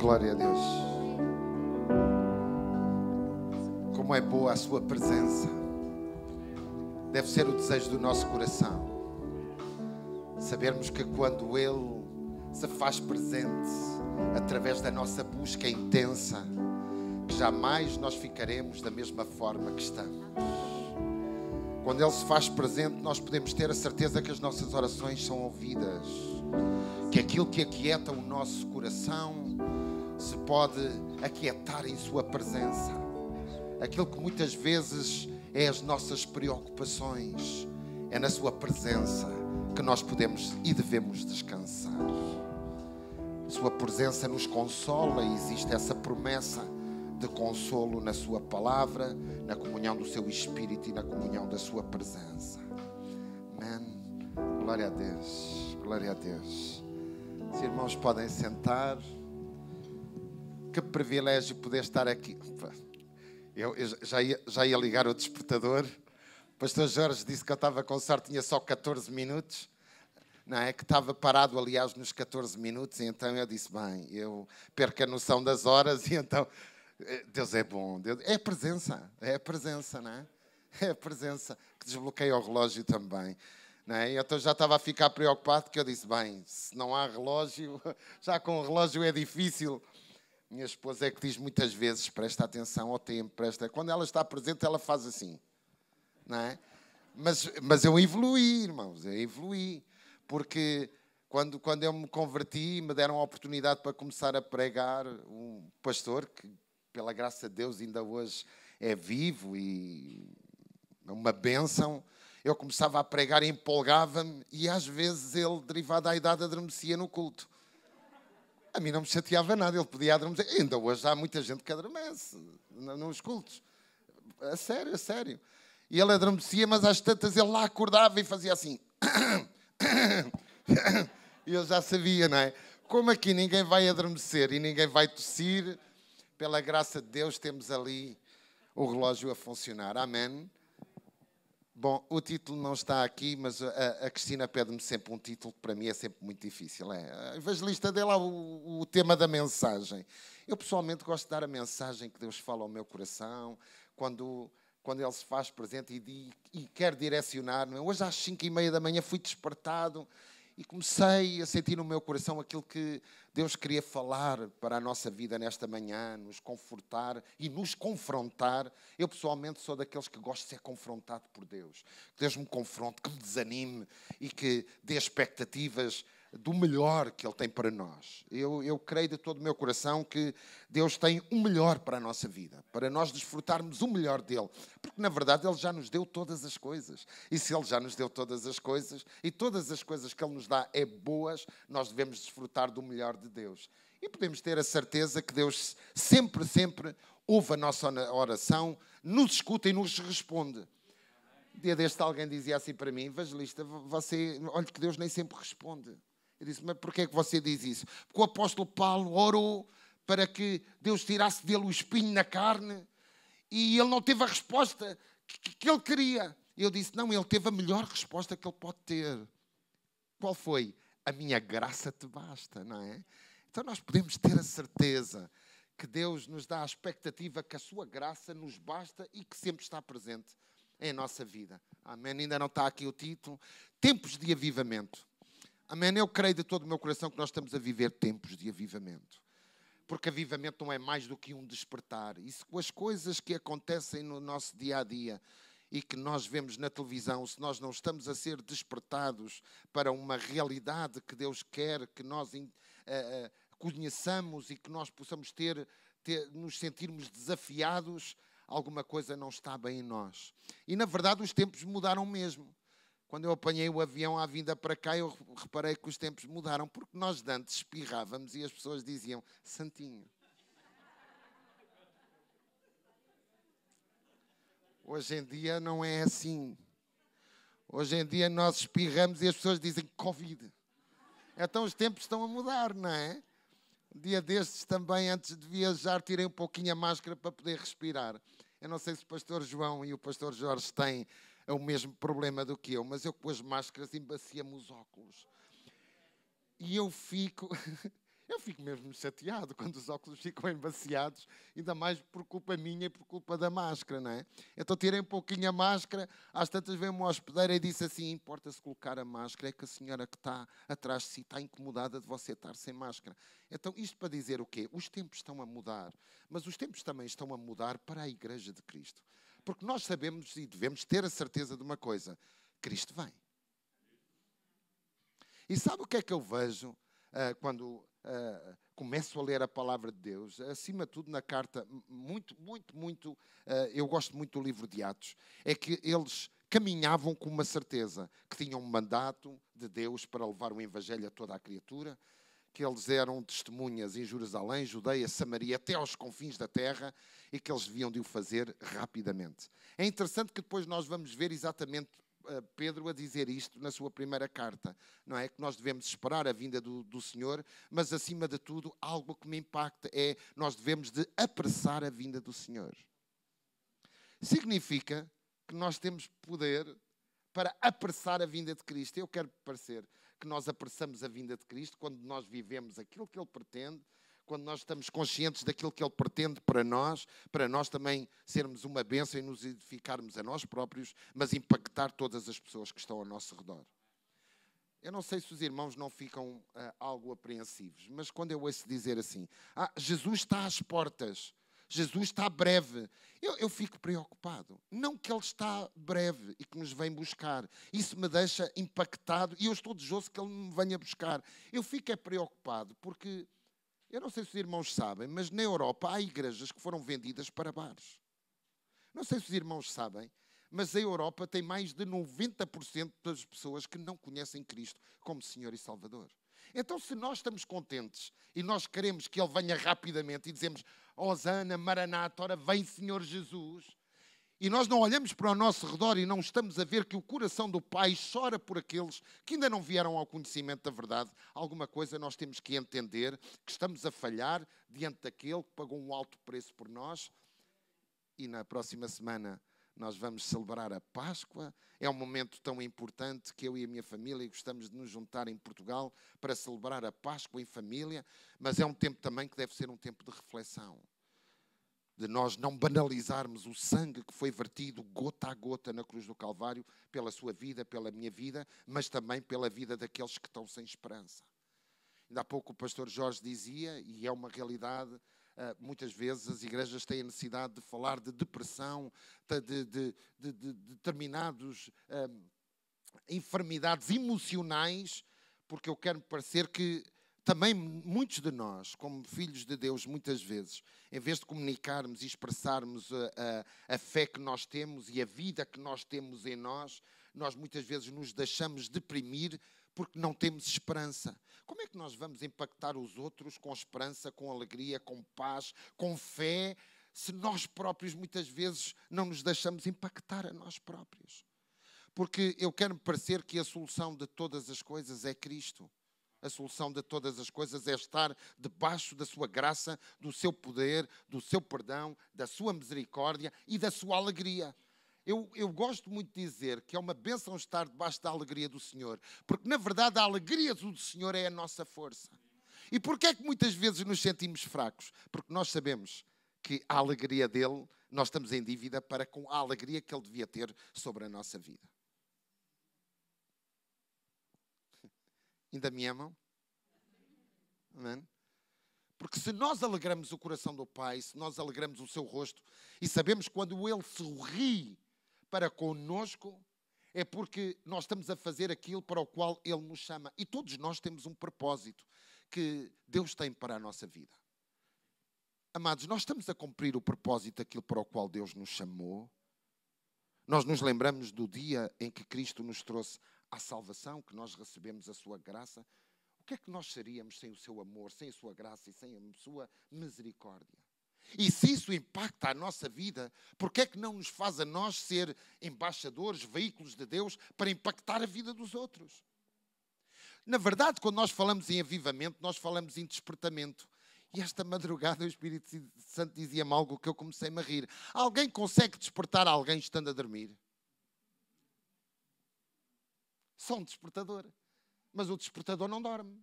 Glória a Deus. Como é boa a Sua presença. Deve ser o desejo do nosso coração. Sabermos que quando Ele se faz presente através da nossa busca intensa, que jamais nós ficaremos da mesma forma que estamos. Quando Ele se faz presente, nós podemos ter a certeza que as nossas orações são ouvidas, que aquilo que aquieta o nosso coração se pode aquietar em Sua presença. Aquilo que muitas vezes é as nossas preocupações, é na Sua presença que nós podemos e devemos descansar. Sua presença nos consola e existe essa promessa de consolo na Sua palavra, na comunhão do Seu Espírito e na comunhão da Sua presença. Amém. Glória a Deus. Glória a Deus. Os irmãos podem sentar. Que privilégio poder estar aqui. Eu, eu já, ia, já ia ligar o despertador. O pastor Jorge disse que eu estava com sorte, tinha só 14 minutos. Não é? Que estava parado, aliás, nos 14 minutos. E então eu disse: Bem, eu perco a noção das horas. E então, Deus é bom. Deus, é a presença. É a presença, não é? É a presença que desbloqueia o relógio também. Não é? Então já estava a ficar preocupado, que eu disse: Bem, se não há relógio, já com o relógio é difícil. Minha esposa é que diz muitas vezes: presta atenção ao tempo, presta. Quando ela está presente, ela faz assim, não é? Mas, mas eu evoluí, irmãos, eu evoluí, porque quando, quando eu me converti, me deram a oportunidade para começar a pregar um pastor que, pela graça de Deus, ainda hoje é vivo e é uma bênção. Eu começava a pregar, empolgava-me e às vezes ele, derivado da idade, adormecia no culto. A mim não me chateava nada, ele podia adormecer. Ainda hoje há muita gente que adormece nos cultos. A sério, a sério. E ele adormecia, mas às tantas ele lá acordava e fazia assim. E eu já sabia, não é? Como aqui ninguém vai adormecer e ninguém vai tossir, pela graça de Deus temos ali o relógio a funcionar. Amém? Bom, o título não está aqui, mas a, a Cristina pede-me sempre um título que para mim é sempre muito difícil. É, a evangelista dela, o, o tema da mensagem. Eu pessoalmente gosto de dar a mensagem que Deus fala ao meu coração, quando, quando Ele se faz presente e, e quer direcionar. É? Hoje às 5 e meia da manhã fui despertado e comecei a sentir no meu coração aquilo que Deus queria falar para a nossa vida nesta manhã, nos confortar e nos confrontar. Eu pessoalmente sou daqueles que gosto de ser confrontado por Deus. Que Deus me confronte, que me desanime e que dê expectativas do melhor que Ele tem para nós. Eu, eu creio de todo o meu coração que Deus tem o melhor para a nossa vida, para nós desfrutarmos o melhor dele, porque na verdade Ele já nos deu todas as coisas. E se Ele já nos deu todas as coisas, e todas as coisas que Ele nos dá é boas, nós devemos desfrutar do melhor de Deus. E podemos ter a certeza que Deus sempre, sempre ouve a nossa oração, nos escuta e nos responde. Dia deste alguém dizia assim para mim, evangelista, você, olha que Deus nem sempre responde. Eu disse, mas porquê é que você diz isso? Porque o apóstolo Paulo orou para que Deus tirasse dele o espinho na carne e ele não teve a resposta que, que ele queria. Eu disse, não, ele teve a melhor resposta que ele pode ter. Qual foi? A minha graça te basta, não é? Então nós podemos ter a certeza que Deus nos dá a expectativa que a sua graça nos basta e que sempre está presente em nossa vida. Amém? Ainda não está aqui o título. Tempos de avivamento. Amém. Eu creio de todo o meu coração que nós estamos a viver tempos de avivamento. Porque avivamento não é mais do que um despertar. Isso com as coisas que acontecem no nosso dia a dia e que nós vemos na televisão, se nós não estamos a ser despertados para uma realidade que Deus quer que nós uh, uh, conheçamos e que nós possamos ter, ter, nos sentirmos desafiados, alguma coisa não está bem em nós. E na verdade os tempos mudaram mesmo. Quando eu apanhei o avião à vinda para cá, eu reparei que os tempos mudaram, porque nós de antes espirrávamos e as pessoas diziam Santinho. Hoje em dia não é assim. Hoje em dia nós espirramos e as pessoas dizem Covid. Então os tempos estão a mudar, não é? Um dia destes também, antes de viajar, tirei um pouquinho a máscara para poder respirar. Eu não sei se o pastor João e o pastor Jorge têm é o mesmo problema do que eu, mas eu com as máscaras embacia-me os óculos. E eu fico, Eu fico mesmo chateado quando os óculos ficam embaciados, ainda mais por culpa minha e por culpa da máscara, não é? Então tirei um pouquinho a máscara, às tantas veio uma hospedeira e disse assim: importa-se colocar a máscara, é que a senhora que está atrás de si está incomodada de você estar sem máscara. Então, isto para dizer o quê? Os tempos estão a mudar, mas os tempos também estão a mudar para a Igreja de Cristo. Porque nós sabemos e devemos ter a certeza de uma coisa: Cristo vem. E sabe o que é que eu vejo uh, quando uh, começo a ler a palavra de Deus, acima de tudo na carta, muito, muito, muito, uh, eu gosto muito do livro de Atos, é que eles caminhavam com uma certeza que tinham um mandato de Deus para levar o Evangelho a toda a criatura, que eles eram testemunhas em Jerusalém, Judeia, Samaria, até aos confins da terra e que eles deviam de o fazer rapidamente. É interessante que depois nós vamos ver exatamente Pedro a dizer isto na sua primeira carta, não é? Que nós devemos esperar a vinda do, do Senhor, mas acima de tudo, algo que me impacta é nós devemos de apressar a vinda do Senhor. Significa que nós temos poder para apressar a vinda de Cristo. Eu quero parecer que nós apressamos a vinda de Cristo quando nós vivemos aquilo que Ele pretende, quando nós estamos conscientes daquilo que Ele pretende para nós, para nós também sermos uma bênção e nos edificarmos a nós próprios, mas impactar todas as pessoas que estão ao nosso redor. Eu não sei se os irmãos não ficam uh, algo apreensivos, mas quando eu ouço dizer assim, ah, Jesus está às portas, Jesus está breve, eu, eu, fico preocupado. Não que Ele está breve e que nos vem buscar, isso me deixa impactado e eu estou desejoso que Ele me venha buscar. Eu fico é preocupado porque eu não sei se os irmãos sabem, mas na Europa há igrejas que foram vendidas para bares. Não sei se os irmãos sabem, mas a Europa tem mais de 90% das pessoas que não conhecem Cristo como Senhor e Salvador. Então, se nós estamos contentes e nós queremos que Ele venha rapidamente e dizemos, Osana, Maranata, ora vem Senhor Jesus, e nós não olhamos para o nosso redor e não estamos a ver que o coração do Pai chora por aqueles que ainda não vieram ao conhecimento da verdade, alguma coisa nós temos que entender que estamos a falhar diante daquele que pagou um alto preço por nós. E na próxima semana nós vamos celebrar a Páscoa. É um momento tão importante que eu e a minha família gostamos de nos juntar em Portugal para celebrar a Páscoa em família, mas é um tempo também que deve ser um tempo de reflexão de nós não banalizarmos o sangue que foi vertido gota a gota na cruz do Calvário, pela sua vida, pela minha vida, mas também pela vida daqueles que estão sem esperança. Ainda há pouco o pastor Jorge dizia, e é uma realidade, muitas vezes as igrejas têm a necessidade de falar de depressão, de, de, de, de determinados um, enfermidades emocionais, porque eu quero parecer que também muitos de nós, como filhos de Deus, muitas vezes, em vez de comunicarmos e expressarmos a, a, a, fé que nós temos e a vida que nós temos em nós, nós muitas vezes nos deixamos deprimir porque não temos esperança. Como é que nós vamos impactar os outros com esperança, com alegria, com paz, com fé, se nós próprios muitas vezes não nos deixamos impactar a nós próprios? Porque eu quero me parecer que a solução de todas as coisas é Cristo. A solução de todas as coisas é estar debaixo da sua graça, do seu poder, do seu perdão, da sua misericórdia e da sua alegria. Eu, eu, gosto muito de dizer que é uma bênção estar debaixo da alegria do Senhor, porque na verdade a alegria do Senhor é a nossa força. E porquê é que muitas vezes nos sentimos fracos? Porque nós sabemos que a alegria dele, nós estamos em dívida para com a alegria que ele devia ter sobre a nossa vida. Ainda me amam? Amém? Porque se nós alegramos o coração do Pai, se nós alegramos o seu rosto, e sabemos quando Ele sorri para conosco, é porque nós estamos a fazer aquilo para o qual Ele nos chama. E todos nós temos um propósito que Deus tem para a nossa vida. Amados, nós estamos a cumprir o propósito daquilo para o qual Deus nos chamou. Nós nos lembramos do dia em que Cristo nos trouxe à salvação, que nós recebemos a sua graça, o que é que nós seríamos sem o seu amor, sem a sua graça e sem a sua misericórdia? E se isso impacta a nossa vida, por que é que não nos faz a nós ser embaixadores, veículos de Deus para impactar a vida dos outros? Na verdade, quando nós falamos em avivamento, nós falamos em despertamento. E esta madrugada o Espírito Santo dizia-me algo que eu comecei a rir. Alguém consegue despertar alguém estando a dormir? Só um despertador. Mas o despertador não dorme.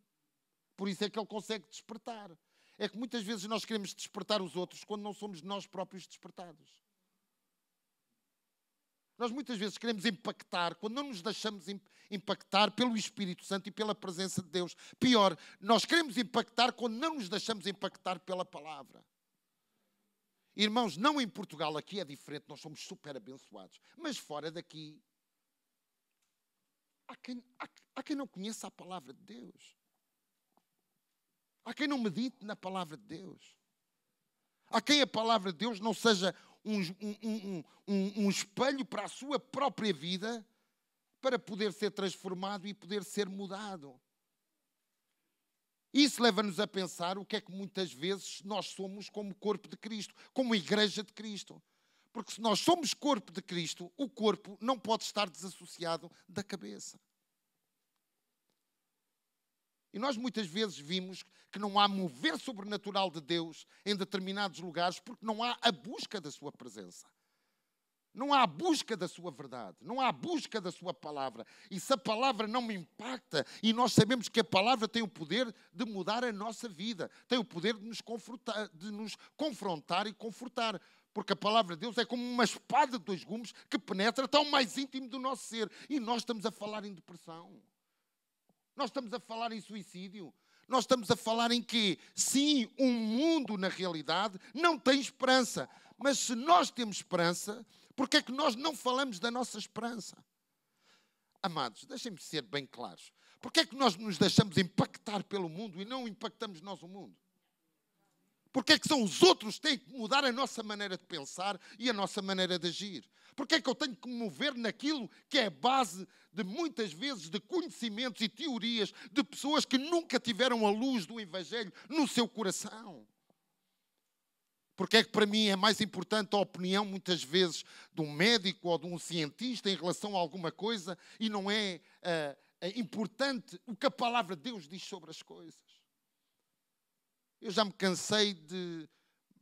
Por isso é que ele consegue despertar. É que muitas vezes nós queremos despertar os outros quando não somos nós próprios despertados. Nós muitas vezes queremos impactar quando não nos deixamos impactar pelo Espírito Santo e pela presença de Deus. Pior, nós queremos impactar quando não nos deixamos impactar pela palavra. Irmãos, não em Portugal, aqui é diferente, nós somos super abençoados. Mas fora daqui, há quem, há, há quem não conheça a palavra de Deus. Há quem não medite na palavra de Deus. Há quem a palavra de Deus não seja um, um, um, um, espelho para a sua própria vida, para poder ser transformado e poder ser mudado. Isso leva-nos a pensar o que é que muitas vezes nós somos como corpo de Cristo, como igreja de Cristo. Porque se nós somos corpo de Cristo, o corpo não pode estar desassociado da cabeça. E nós muitas vezes vimos que não há mover sobrenatural de Deus em determinados lugares porque não há a busca da sua presença. Não há a busca da sua verdade, não há a busca da sua palavra. E se a palavra não me impacta, e nós sabemos que a palavra tem o poder de mudar a nossa vida, tem o poder de nos confrontar, de nos confrontar e confortar. Porque a palavra de Deus é como uma espada de dois gumes que penetra tão mais íntimo do nosso ser. E nós estamos a falar em depressão. Nós estamos a falar em suicídio. Nós estamos a falar em que, sim, um mundo na realidade não tem esperança. Mas se nós temos esperança, por que é que nós não falamos da nossa esperança? Amados, deixem-me ser bem claros. Por que é que nós nos deixamos impactar pelo mundo e não impactamos nós o mundo? Porque é que são os outros que têm que mudar a nossa maneira de pensar e a nossa maneira de agir? Porque é que eu tenho que me mover naquilo que é base de muitas vezes de conhecimentos e teorias de pessoas que nunca tiveram a luz do Evangelho no seu coração? Porque é que para mim é mais importante a opinião, muitas vezes, de um médico ou de um cientista em relação a alguma coisa e não é uh, importante o que a palavra de Deus diz sobre as coisas? Eu já me cansei de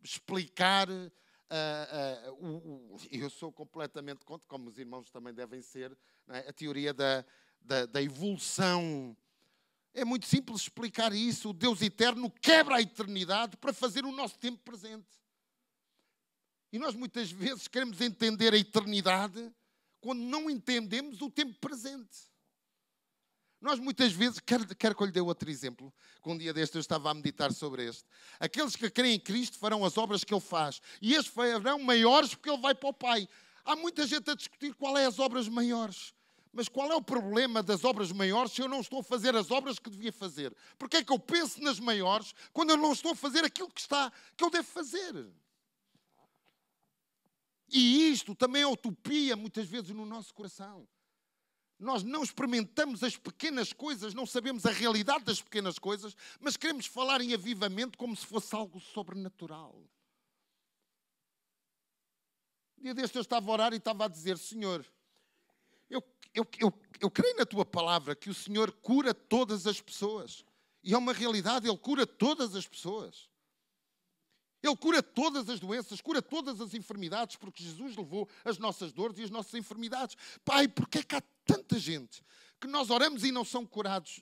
explicar. Uh, uh, eu sou completamente contra, como os irmãos também devem ser, é? a teoria da, da, da evolução. É muito simples explicar isso. O Deus eterno quebra a eternidade para fazer o nosso tempo presente. E nós muitas vezes queremos entender a eternidade quando não entendemos o tempo presente. Nós muitas vezes, quero, quero que eu lhe dê outro exemplo, que um dia deste eu estava a meditar sobre este. Aqueles que creem em Cristo farão as obras que Ele faz, e estes farão maiores porque Ele vai para o Pai. Há muita gente a discutir qual é as obras maiores. Mas qual é o problema das obras maiores se eu não estou a fazer as obras que devia fazer? Porque é que eu penso nas maiores quando eu não estou a fazer aquilo que está, que eu devo fazer? E isto também é utopia muitas vezes no nosso coração. Nós não experimentamos as pequenas coisas, não sabemos a realidade das pequenas coisas, mas queremos falar em avivamento como se fosse algo sobrenatural. Um dia deste eu estava a orar e estava a dizer: Senhor, eu, eu, eu, eu creio na tua palavra que o Senhor cura todas as pessoas. E é uma realidade, Ele cura todas as pessoas. Ele cura todas as doenças, cura todas as enfermidades, porque Jesus levou as nossas dores e as nossas enfermidades. Pai, porque é que há tanta gente que nós oramos e não são curados?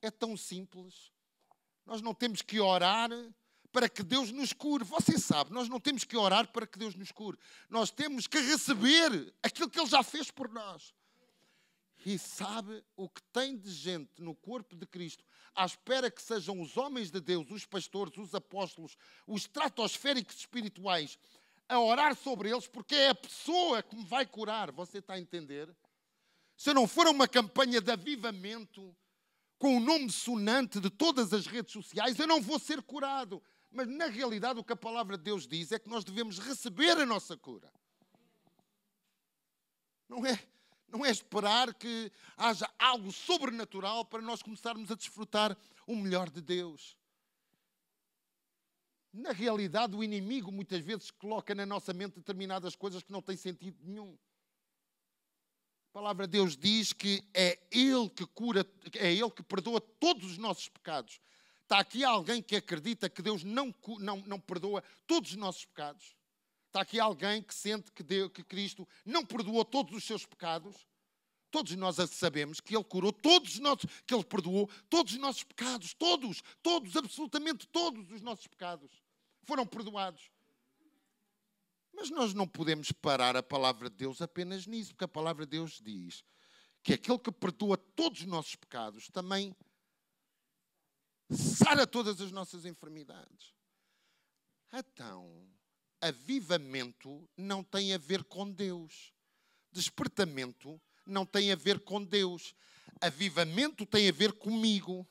É tão simples. Nós não temos que orar para que Deus nos cure. Você sabe, nós não temos que orar para que Deus nos cure. Nós temos que receber aquilo que Ele já fez por nós. E sabe o que tem de gente no corpo de Cristo à espera que sejam os homens de Deus, os pastores, os apóstolos, os estratosféricos espirituais, a orar sobre eles, porque é a pessoa que me vai curar. Você está a entender? Se não for uma campanha de avivamento, com o nome sonante de todas as redes sociais, eu não vou ser curado. Mas na realidade, o que a palavra de Deus diz é que nós devemos receber a nossa cura. Não é? Não é esperar que haja algo sobrenatural para nós começarmos a desfrutar o melhor de Deus. Na realidade, o inimigo muitas vezes coloca na nossa mente determinadas coisas que não têm sentido nenhum. A palavra de Deus diz que é Ele que cura, é Ele que perdoa todos os nossos pecados. Está aqui alguém que acredita que Deus não, não, não perdoa todos os nossos pecados? Está aqui alguém que sente que, Deus, que Cristo não perdoou todos os seus pecados? todos nós sabemos que Ele curou todos os nossos, que Ele perdoou todos os nossos pecados, todos, todos, absolutamente todos os nossos pecados foram perdoados. Mas nós não podemos parar a palavra de Deus apenas nisso, porque a palavra de Deus diz que aquele que perdoa todos os nossos pecados também sara todas as nossas enfermidades. Então, avivamento não tem a ver com Deus. Despertamento não tem a ver com Deus. Avivamento tem a ver comigo.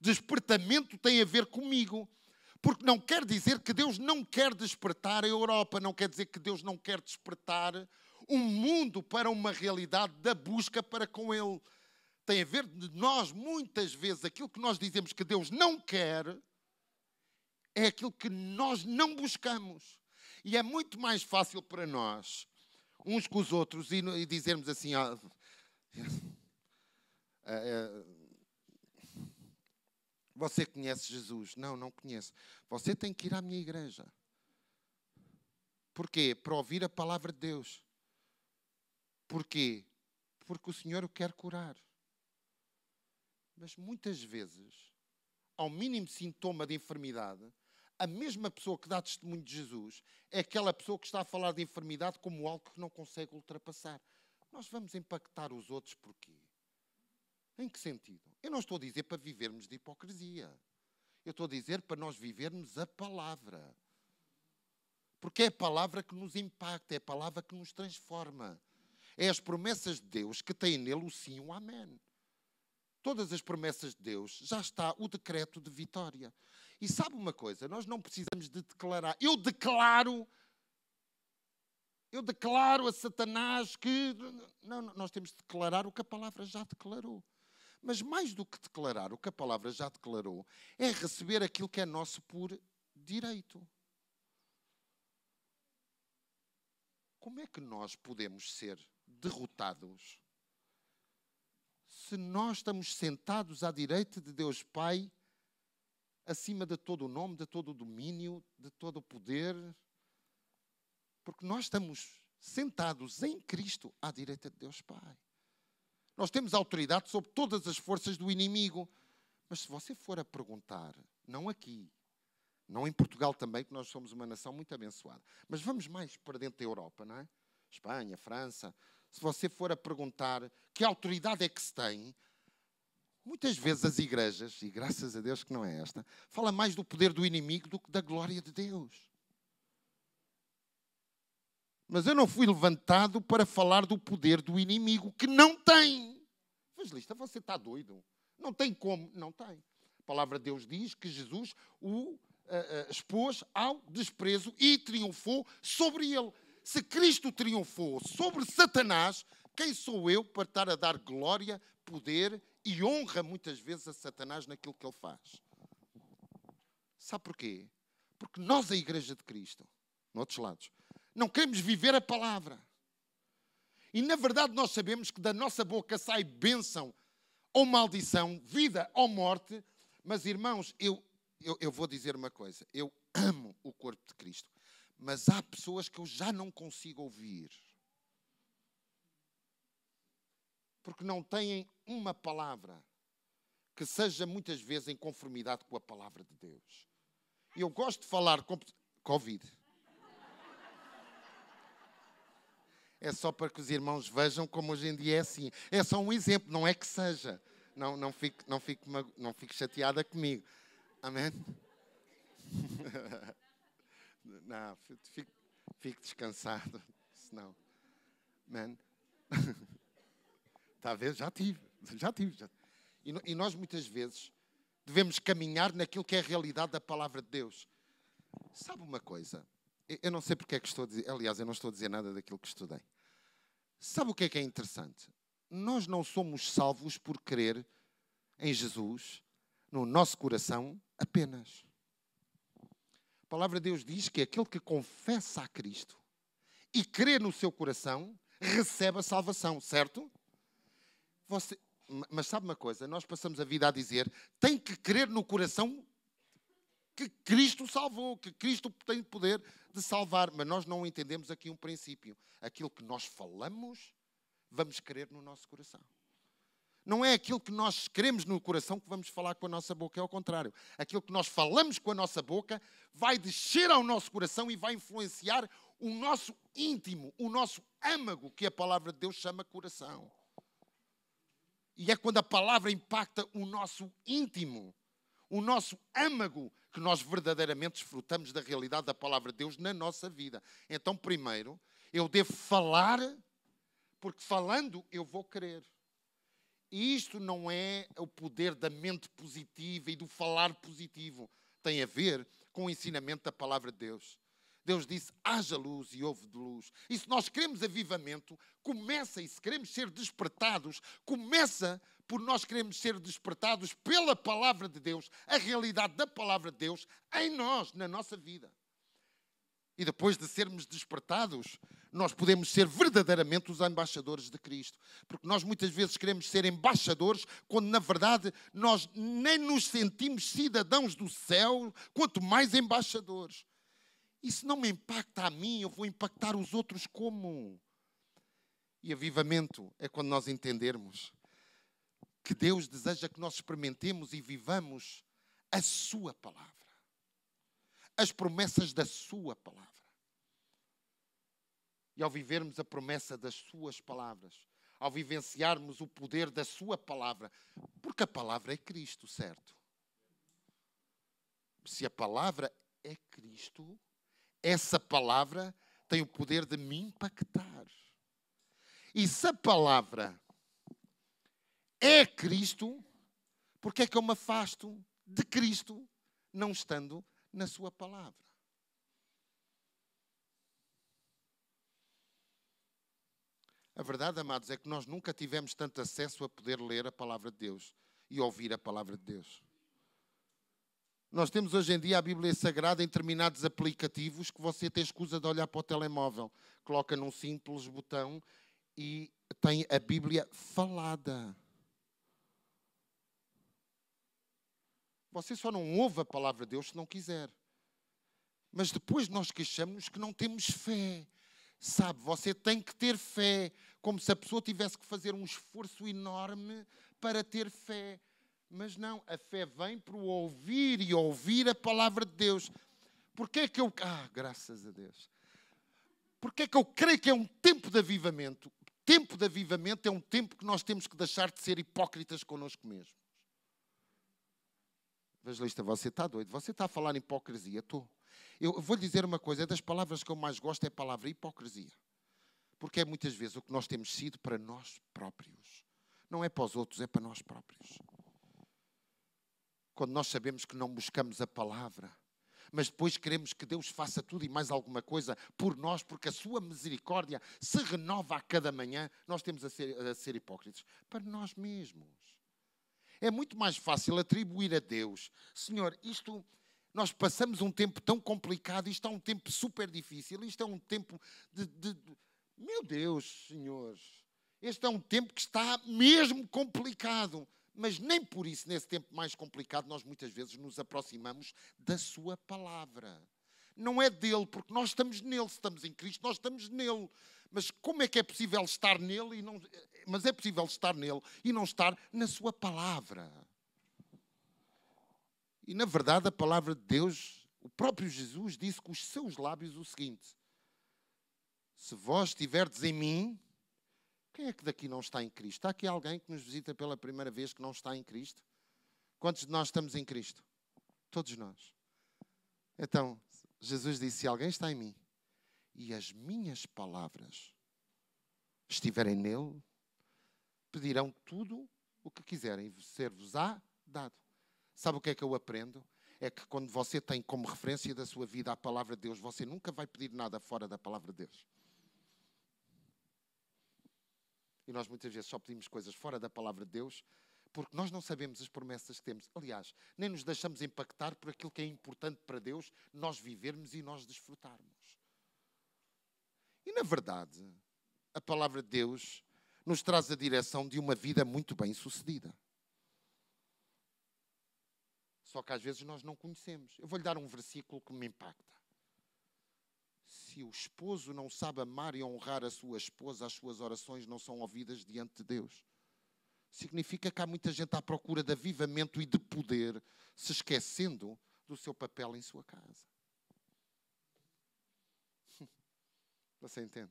Despertamento tem a ver comigo. Porque não quer dizer que Deus não quer despertar a Europa, não quer dizer que Deus não quer despertar um mundo para uma realidade da busca para com Ele. Tem a ver de nós, muitas vezes, aquilo que nós dizemos que Deus não quer, é aquilo que nós não buscamos. E é muito mais fácil para nós, uns com os outros, e, dizermos assim: ah, é, você conhece Jesus? Não, não conhece. Você tem que ir à minha igreja. Porquê? Para ouvir a palavra de Deus. Porquê? Porque o Senhor o quer curar. Mas muitas vezes, ao mínimo sintoma de enfermidade, a mesma pessoa que dá testemunho de Jesus é aquela pessoa que está a falar de enfermidade como algo que não consegue ultrapassar. Nós vamos impactar os outros porquê? Em que sentido? Eu não estou a dizer para vivermos de hipocrisia. Eu estou a dizer para nós vivermos a palavra. Porque é a palavra que nos impacta, é a palavra que nos transforma. É as promessas de Deus que têm nele o sim e o amém. Todas as promessas de Deus, já está o decreto de vitória. E sabe uma coisa? Nós não precisamos de declarar. Eu declaro eu declaro a Satanás que. Não, nós temos de declarar o que a palavra já declarou. Mas mais do que declarar o que a palavra já declarou, é receber aquilo que é nosso por direito. Como é que nós podemos ser derrotados se nós estamos sentados à direita de Deus Pai, acima de todo o nome, de todo o domínio, de todo o poder? Porque nós estamos sentados em Cristo à direita de Deus Pai. Nós temos autoridade sobre todas as forças do inimigo. Mas se você for a perguntar, não aqui, não em Portugal também, que nós somos uma nação muito abençoada, mas vamos mais para dentro da Europa, não é? Espanha, França. Se você for a perguntar que autoridade é que se tem, muitas vezes as igrejas, e graças a Deus que não é esta, fala mais do poder do inimigo do que da glória de Deus. Mas eu não fui levantado para falar do poder do inimigo, que não tem. Evangelista, você está doido? Não tem como. Não tem. A palavra de Deus diz que Jesus o uh, uh, expôs ao desprezo e triunfou sobre ele. Se Cristo triunfou sobre Satanás, quem sou eu para estar a dar glória, poder e honra muitas vezes a Satanás naquilo que ele faz? Sabe porquê? Porque nós, a Igreja de Cristo, noutros lados, não queremos viver a palavra. E na verdade nós sabemos que da nossa boca sai bênção ou maldição, vida ou morte. Mas irmãos, eu, eu, eu vou dizer uma coisa: eu amo o corpo de Cristo, mas há pessoas que eu já não consigo ouvir. Porque não têm uma palavra que seja muitas vezes em conformidade com a palavra de Deus. Eu gosto de falar com Covid. É só para que os irmãos vejam como hoje em dia é assim. É só um exemplo, não é que seja. Não, não, fique, não, fique, não fique chateada comigo. Amém? não, fique, fique descansado. Senão. Amém? Está a ver? Já tive. Já tive. Já. E, e nós muitas vezes devemos caminhar naquilo que é a realidade da palavra de Deus. Sabe uma coisa? Eu não sei porque é que estou a dizer, aliás, eu não estou a dizer nada daquilo que estudei. Sabe o que é que é interessante? Nós não somos salvos por crer em Jesus no nosso coração apenas. A palavra de Deus diz que aquele que confessa a Cristo e crê no seu coração recebe a salvação, certo? Você, mas sabe uma coisa? Nós passamos a vida a dizer tem que crer no coração que Cristo salvou, que Cristo tem poder de salvar. Mas nós não entendemos aqui um princípio. Aquilo que nós falamos vamos querer no nosso coração. Não é aquilo que nós queremos no coração que vamos falar com a nossa boca, é ao contrário. Aquilo que nós falamos com a nossa boca vai descer ao nosso coração e vai influenciar o nosso íntimo, o nosso âmago, que a palavra de Deus chama coração. E é quando a palavra impacta o nosso íntimo, o nosso âmago, que nós verdadeiramente desfrutamos da realidade da palavra de Deus na nossa vida. Então, primeiro, eu devo falar, porque falando eu vou querer. E isto não é o poder da mente positiva e do falar positivo. Tem a ver com o ensinamento da palavra de Deus. Deus disse: haja luz e houve de luz. E se nós queremos avivamento, começa, e se queremos ser despertados, começa por nós queremos ser despertados pela palavra de Deus, a realidade da palavra de Deus em nós, na nossa vida. E depois de sermos despertados, nós podemos ser verdadeiramente os embaixadores de Cristo. Porque nós muitas vezes queremos ser embaixadores, quando na verdade nós nem nos sentimos cidadãos do céu, quanto mais embaixadores. Isso não me impacta a mim, eu vou impactar os outros como? E avivamento é quando nós entendermos que Deus deseja que nós experimentemos e vivamos a Sua palavra, as promessas da Sua palavra. E ao vivermos a promessa das Suas palavras, ao vivenciarmos o poder da Sua palavra, porque a palavra é Cristo, certo? Se a palavra é Cristo, essa palavra tem o poder de me impactar. E se a palavra é Cristo, porque é que eu me afasto de Cristo não estando na Sua palavra? A verdade, amados, é que nós nunca tivemos tanto acesso a poder ler a palavra de Deus e ouvir a palavra de Deus. Nós temos hoje em dia a Bíblia Sagrada em determinados aplicativos que você tem escusa de olhar para o telemóvel. Coloca num simples botão e tem a Bíblia falada. Você só não ouve a palavra de Deus se não quiser. Mas depois nós queixamos que não temos fé. Sabe, você tem que ter fé, como se a pessoa tivesse que fazer um esforço enorme para ter fé. Mas não, a fé vem para o ouvir e ouvir a palavra de Deus. Porquê é que eu. Ah, graças a Deus. Porquê é que eu creio que é um tempo de avivamento? Tempo de avivamento é um tempo que nós temos que deixar de ser hipócritas connosco mesmos. Evangelista, você está doido? Você está a falar em hipocrisia? Estou. Eu vou lhe dizer uma coisa: é das palavras que eu mais gosto é a palavra hipocrisia. Porque é muitas vezes o que nós temos sido para nós próprios. Não é para os outros, é para nós próprios quando nós sabemos que não buscamos a palavra, mas depois queremos que Deus faça tudo e mais alguma coisa por nós, porque a sua misericórdia se renova a cada manhã, nós temos a ser, a ser hipócritas para nós mesmos. É muito mais fácil atribuir a Deus, Senhor, isto nós passamos um tempo tão complicado, isto é um tempo super difícil, isto é um tempo de, de, de meu Deus, Senhor, este é um tempo que está mesmo complicado. Mas nem por isso, nesse tempo mais complicado, nós muitas vezes nos aproximamos da Sua palavra. Não é dele, porque nós estamos nele. Se estamos em Cristo, nós estamos nele. Mas como é que é possível estar nele e não. Mas é possível estar nele e não estar na Sua palavra. E na verdade, a palavra de Deus, o próprio Jesus disse com os seus lábios o seguinte: Se vós estiverdes em mim quem é que daqui não está em Cristo? Está aqui alguém que nos visita pela primeira vez que não está em Cristo? Quantos de nós estamos em Cristo? Todos nós. Então, Jesus disse: Se alguém está em mim e as minhas palavras estiverem nele, pedirão tudo o que quiserem, ser-vos-á dado. Sabe o que é que eu aprendo? É que quando você tem como referência da sua vida a palavra de Deus, você nunca vai pedir nada fora da palavra de Deus. E nós muitas vezes só pedimos coisas fora da palavra de Deus porque nós não sabemos as promessas que temos. Aliás, nem nos deixamos impactar por aquilo que é importante para Deus nós vivermos e nós desfrutarmos. E na verdade, a palavra de Deus nos traz a direção de uma vida muito bem sucedida. Só que às vezes nós não conhecemos. Eu vou-lhe dar um versículo que me impacta. Se o esposo não sabe amar e honrar a sua esposa, as suas orações não são ouvidas diante de Deus. Significa que há muita gente à procura de avivamento e de poder, se esquecendo do seu papel em sua casa. Você entende?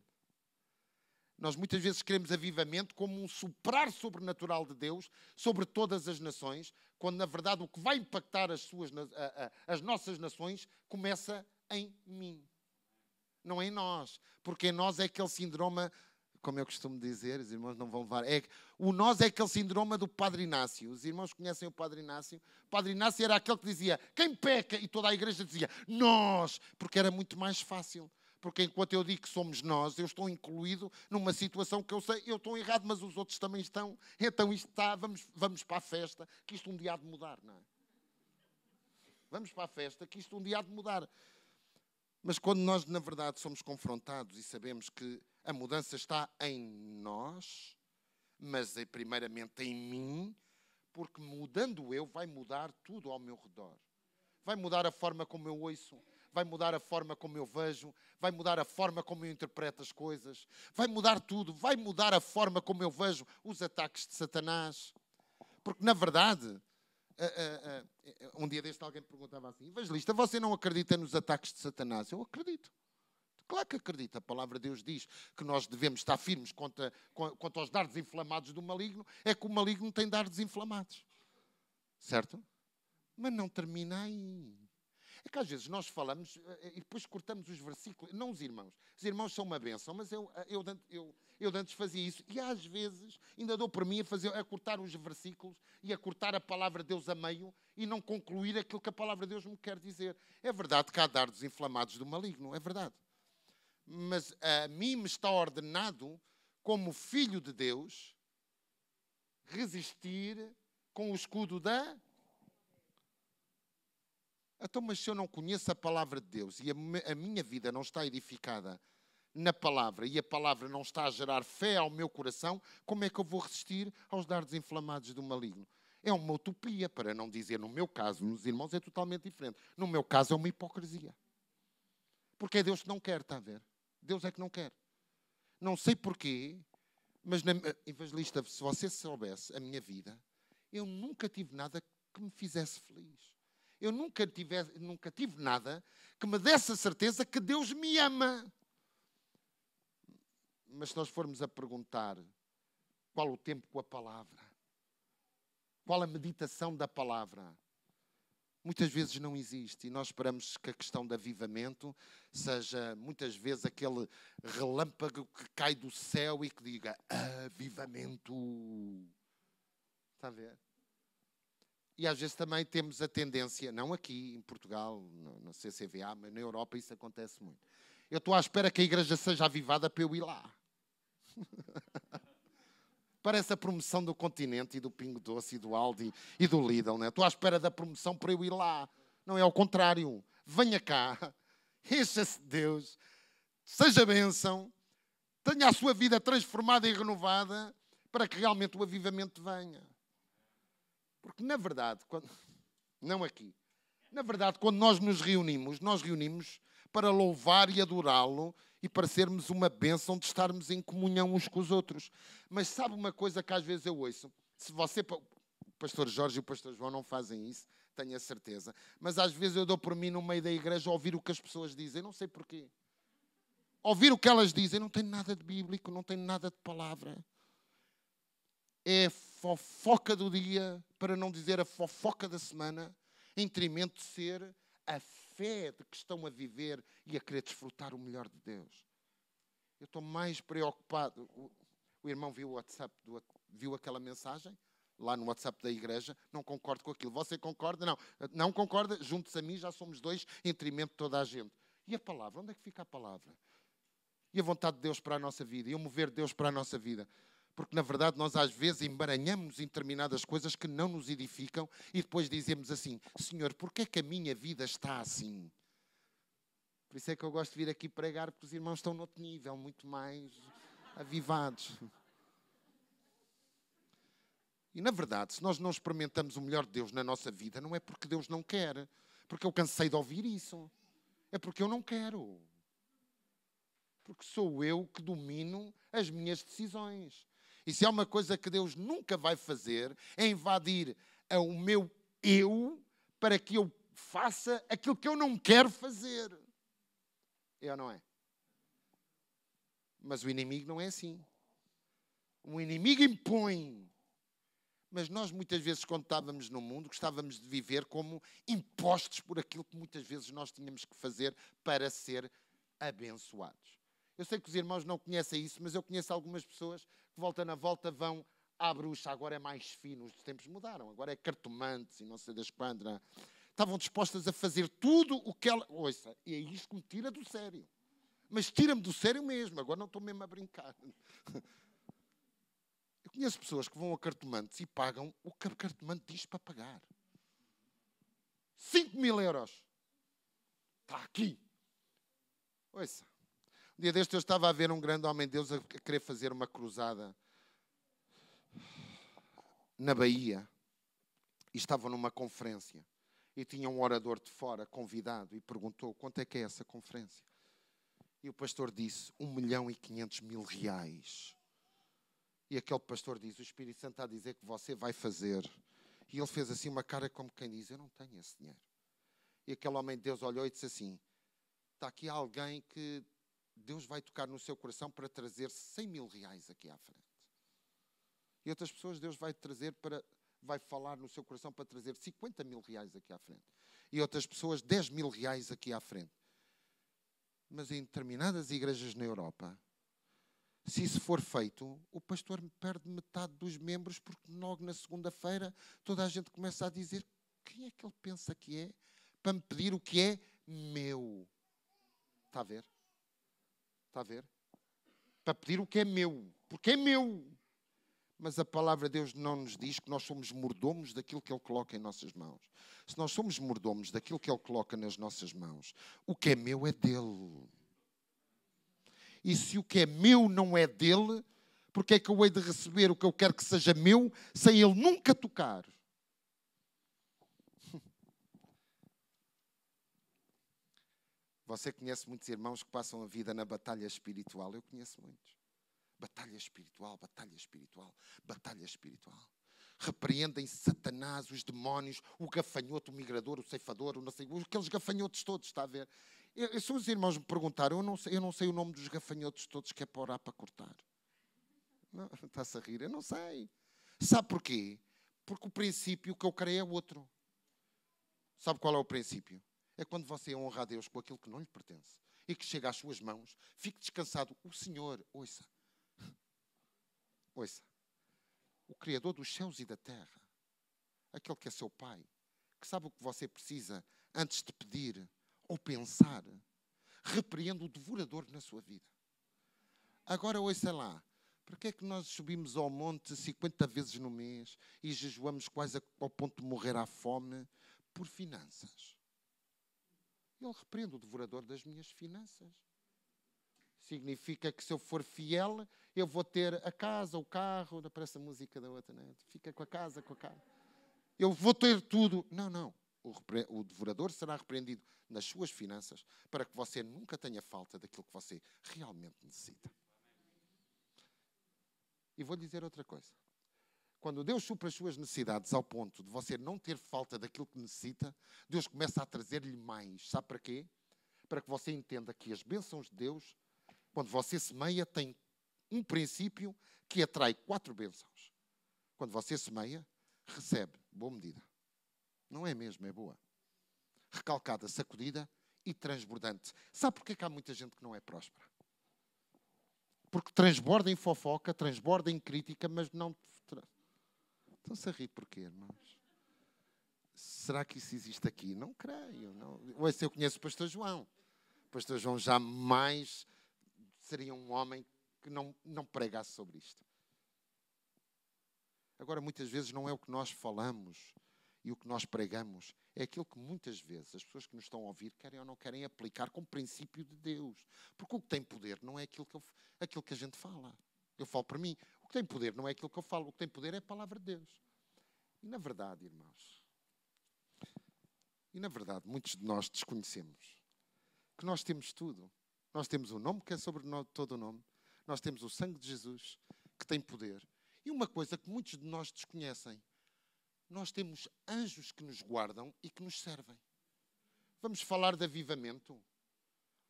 Nós muitas vezes queremos avivamento como um soprar sobrenatural de Deus sobre todas as nações, quando na verdade o que vai impactar as, suas, as nossas nações começa em mim, não em nós. Porque em nós é aquele síndrome, como eu costumo dizer, os irmãos não vão levar, é, o nós é aquele síndrome do Padre Inácio. Os irmãos conhecem o Padre Inácio? O Padre Inácio era aquele que dizia, quem peca? E toda a igreja dizia, nós, porque era muito mais fácil porque enquanto eu digo que somos nós, eu estou incluído numa situação que eu sei, eu estou errado, mas os outros também estão. Então isto está, vamos, vamos para a festa, que isto um dia há de mudar, não é? Vamos para a festa, que isto um dia há de mudar. Mas quando nós, na verdade, somos confrontados e sabemos que a mudança está em nós, mas é primeiramente em mim, porque mudando eu, vai mudar tudo ao meu redor. Vai mudar a forma como eu ouço, vai mudar a forma como eu vejo, vai mudar a forma como eu interpreto as coisas, vai mudar tudo, vai mudar a forma como eu vejo os ataques de Satanás. Porque, na verdade, uh, uh, uh, um dia deste alguém perguntava assim: Evangelista, você não acredita nos ataques de Satanás? Eu acredito. Claro que acredito. A palavra de Deus diz que nós devemos estar firmes contra, quanto aos dardos inflamados do maligno, é que o maligno tem dardos inflamados. Certo? Mas não termina aí. É que às vezes nós falamos eh, eh, e depois cortamos os versículos. Não os irmãos. Os irmãos são uma bênção, mas eu, eh, eu, eu, eu antes fazia isso. E às vezes ainda dou por mim a, fazer, a cortar os versículos e a cortar a palavra de Deus a meio e não concluir aquilo que a palavra de Deus me quer dizer. É verdade que há dardos inflamados do maligno, é verdade. Mas a mim me está ordenado, como filho de Deus, resistir com o escudo da então, mas se eu não conheço a palavra de Deus e a minha vida não está edificada na palavra e a palavra não está a gerar fé ao meu coração, como é que eu vou resistir aos dardos inflamados do maligno? É uma utopia, para não dizer no meu caso, nos irmãos é totalmente diferente. No meu caso é uma hipocrisia. Porque é Deus que não quer, está a ver? Deus é que não quer. Não sei porquê, mas, na, evangelista, se você soubesse a minha vida, eu nunca tive nada que me fizesse feliz eu nunca tive, nunca tive nada que me desse a certeza que Deus me ama. Mas se nós formos a perguntar qual o tempo com a palavra, qual a meditação da palavra, muitas vezes não existe e nós esperamos que a questão de avivamento seja muitas vezes aquele relâmpago que cai do céu e que diga avivamento. Está a ver? E às vezes também temos a tendência, não aqui em Portugal, na CCVA, mas na Europa isso acontece muito. Eu estou à espera que a igreja seja avivada para eu ir lá. Parece a promoção do continente e do Pingo Doce e do Aldi e do Lidl, né? Estou à espera da promoção para eu ir lá. Não é ao contrário. Venha cá, encha-se de Deus, seja bênção, tenha a sua vida transformada e renovada para que realmente o avivamento venha. Porque, na verdade, quando... não aqui, na verdade, quando nós nos reunimos, nós reunimos para louvar e adorá-lo e para sermos uma bênção de estarmos em comunhão uns com os outros. Mas sabe uma coisa que às vezes eu ouço? Se você, o pastor Jorge e o pastor João não fazem isso, tenho a certeza. Mas às vezes eu dou por mim no meio da igreja ouvir o que as pessoas dizem, não sei porquê. Ouvir o que elas dizem, não tem nada de bíblico, não tem nada de palavra. É fofoca do dia, para não dizer a fofoca da semana, em detrimento de ser a fé de que estão a viver e a querer desfrutar o melhor de Deus. Eu estou mais preocupado. O, irmão viu o WhatsApp, viu aquela mensagem? Lá no WhatsApp da igreja, não concordo com aquilo. Você concorda? Não. Não concorda? Juntos a mim já somos dois, em detrimento de toda a gente. E a palavra? Onde é que fica a palavra? E a vontade de Deus para a nossa vida? E o mover de Deus para a nossa vida? Porque, na verdade, nós às vezes embaranhamos em determinadas coisas que não nos edificam e depois dizemos assim: Senhor, porquê é que a minha vida está assim? Por isso é que eu gosto de vir aqui pregar, porque os irmãos estão noutro nível, muito mais avivados. E, na verdade, se nós não experimentamos o melhor de Deus na nossa vida, não é porque Deus não quer, porque eu cansei de ouvir isso. É porque eu não quero. Porque sou eu que domino as minhas decisões. E se há uma coisa que Deus nunca vai fazer, é invadir o meu eu para que eu faça aquilo que eu não quero fazer. É ou não é? Mas o inimigo não é assim. O inimigo impõe. Mas nós, muitas vezes, quando estávamos no mundo, gostávamos de viver como impostos por aquilo que muitas vezes nós tínhamos que fazer para ser abençoados. Eu sei que os irmãos não conhecem isso, mas eu conheço algumas pessoas volta na volta, vão à bruxa. Agora é mais fino, os tempos mudaram. Agora é cartomantes e não sei das. Não. É? Estavam dispostas a fazer tudo o que ela. Ouça, e é isto que me tira do sério. Mas tira-me do sério mesmo. Agora não estou mesmo a brincar. Eu conheço pessoas que vão a cartomantes e pagam o que a cartomante diz para pagar. 5 mil euros. Está aqui. Ouça. Dia deste eu estava a ver um grande homem de Deus a querer fazer uma cruzada na Bahia. E estavam numa conferência. E tinha um orador de fora convidado e perguntou quanto é que é essa conferência. E o pastor disse, um milhão e quinhentos mil reais. E aquele pastor diz: O Espírito Santo está a dizer que você vai fazer. E ele fez assim uma cara como quem diz: Eu não tenho esse dinheiro. E aquele homem de Deus olhou e disse assim: Está aqui alguém que Deus vai tocar no seu coração para trazer 100 mil reais aqui à frente. E outras pessoas Deus vai trazer para, vai falar no seu coração para trazer 50 mil reais aqui à frente. E outras pessoas 10 mil reais aqui à frente. Mas em determinadas igrejas na Europa, se isso for feito, o pastor perde metade dos membros, porque logo na segunda-feira toda a gente começa a dizer quem é que ele pensa que é para me pedir o que é meu. Está a ver? Está a ver? Para pedir o que é meu, porque é meu. Mas a palavra de Deus não nos diz que nós somos mordomos daquilo que Ele coloca em nossas mãos. Se nós somos mordomos daquilo que Ele coloca nas nossas mãos, o que é meu é dele. E se o que é meu não é dele, porque é que eu hei de receber o que eu quero que seja meu, sem ele nunca tocar? Você conhece muitos irmãos que passam a vida na batalha espiritual? Eu conheço muitos. Batalha espiritual, batalha espiritual, batalha espiritual. Repreendem Satanás, os demónios, o gafanhoto, o migrador, o ceifador, o não sei, aqueles gafanhotos todos, está a ver? Eu, se os irmãos me perguntaram, eu não, sei, eu não sei o nome dos gafanhotos todos que é para orar para cortar. Está-se a rir? Eu não sei. Sabe porquê? Porque o princípio que eu creio é outro. Sabe qual é o princípio? É quando você honra a Deus com aquilo que não lhe pertence e que chega às suas mãos, fique descansado. O Senhor, ouça, ouça, o Criador dos céus e da terra, aquele que é seu Pai, que sabe o que você precisa antes de pedir, ou pensar, repreende o devorador na sua vida. Agora, ouça lá, para que é que nós subimos ao monte 50 vezes no mês e jejuamos quase ao ponto de morrer à fome por finanças? Ele repreende o devorador das minhas finanças. Significa que se eu for fiel, eu vou ter a casa, o carro, parece a música da outra, né? fica com a casa, com a casa. Eu vou ter tudo. Não, não o, o devorador será repreendido nas suas finanças para que você nunca tenha falta daquilo que você realmente necessita. E vou lhe dizer outra coisa. Quando Deus supra as suas necessidades ao ponto de você não ter falta daquilo que necessita, Deus começa a trazer-lhe mais. Sabe para quê? Para que você entenda que as bênçãos de Deus, quando você semeia, tem um princípio que atrai quatro bênçãos. Quando você semeia, recebe boa medida. Não é mesmo, é boa. Recalcada, sacudida e transbordante. Sabe porquê que há muita gente que não é próspera? Porque transborda em fofoca, transborda em crítica, mas não. Estão-se a rir porquê, irmãos? Será que isso existe aqui? Não creio. Não. Ou se eu conheço o pastor João. O pastor João jamais seria um homem que não, não pregasse sobre isto. Agora, muitas vezes não é o que nós falamos, e o que nós pregamos é aquilo que muitas vezes as pessoas que nos estão a ouvir querem ou não querem aplicar como princípio de Deus. Porque o que tem poder não é aquilo que, eu, aquilo que a gente fala. Eu falo para mim, que tem poder não é aquilo que eu falo, o que tem poder é a palavra de Deus. E na verdade, irmãos, e na verdade, muitos de nós desconhecemos que nós temos tudo. Nós temos um nome que é sobre todo o nome. Nós temos o sangue de Jesus, que tem poder. E uma coisa que muitos de nós desconhecem: nós temos anjos que nos guardam e que nos servem. Vamos falar de avivamento?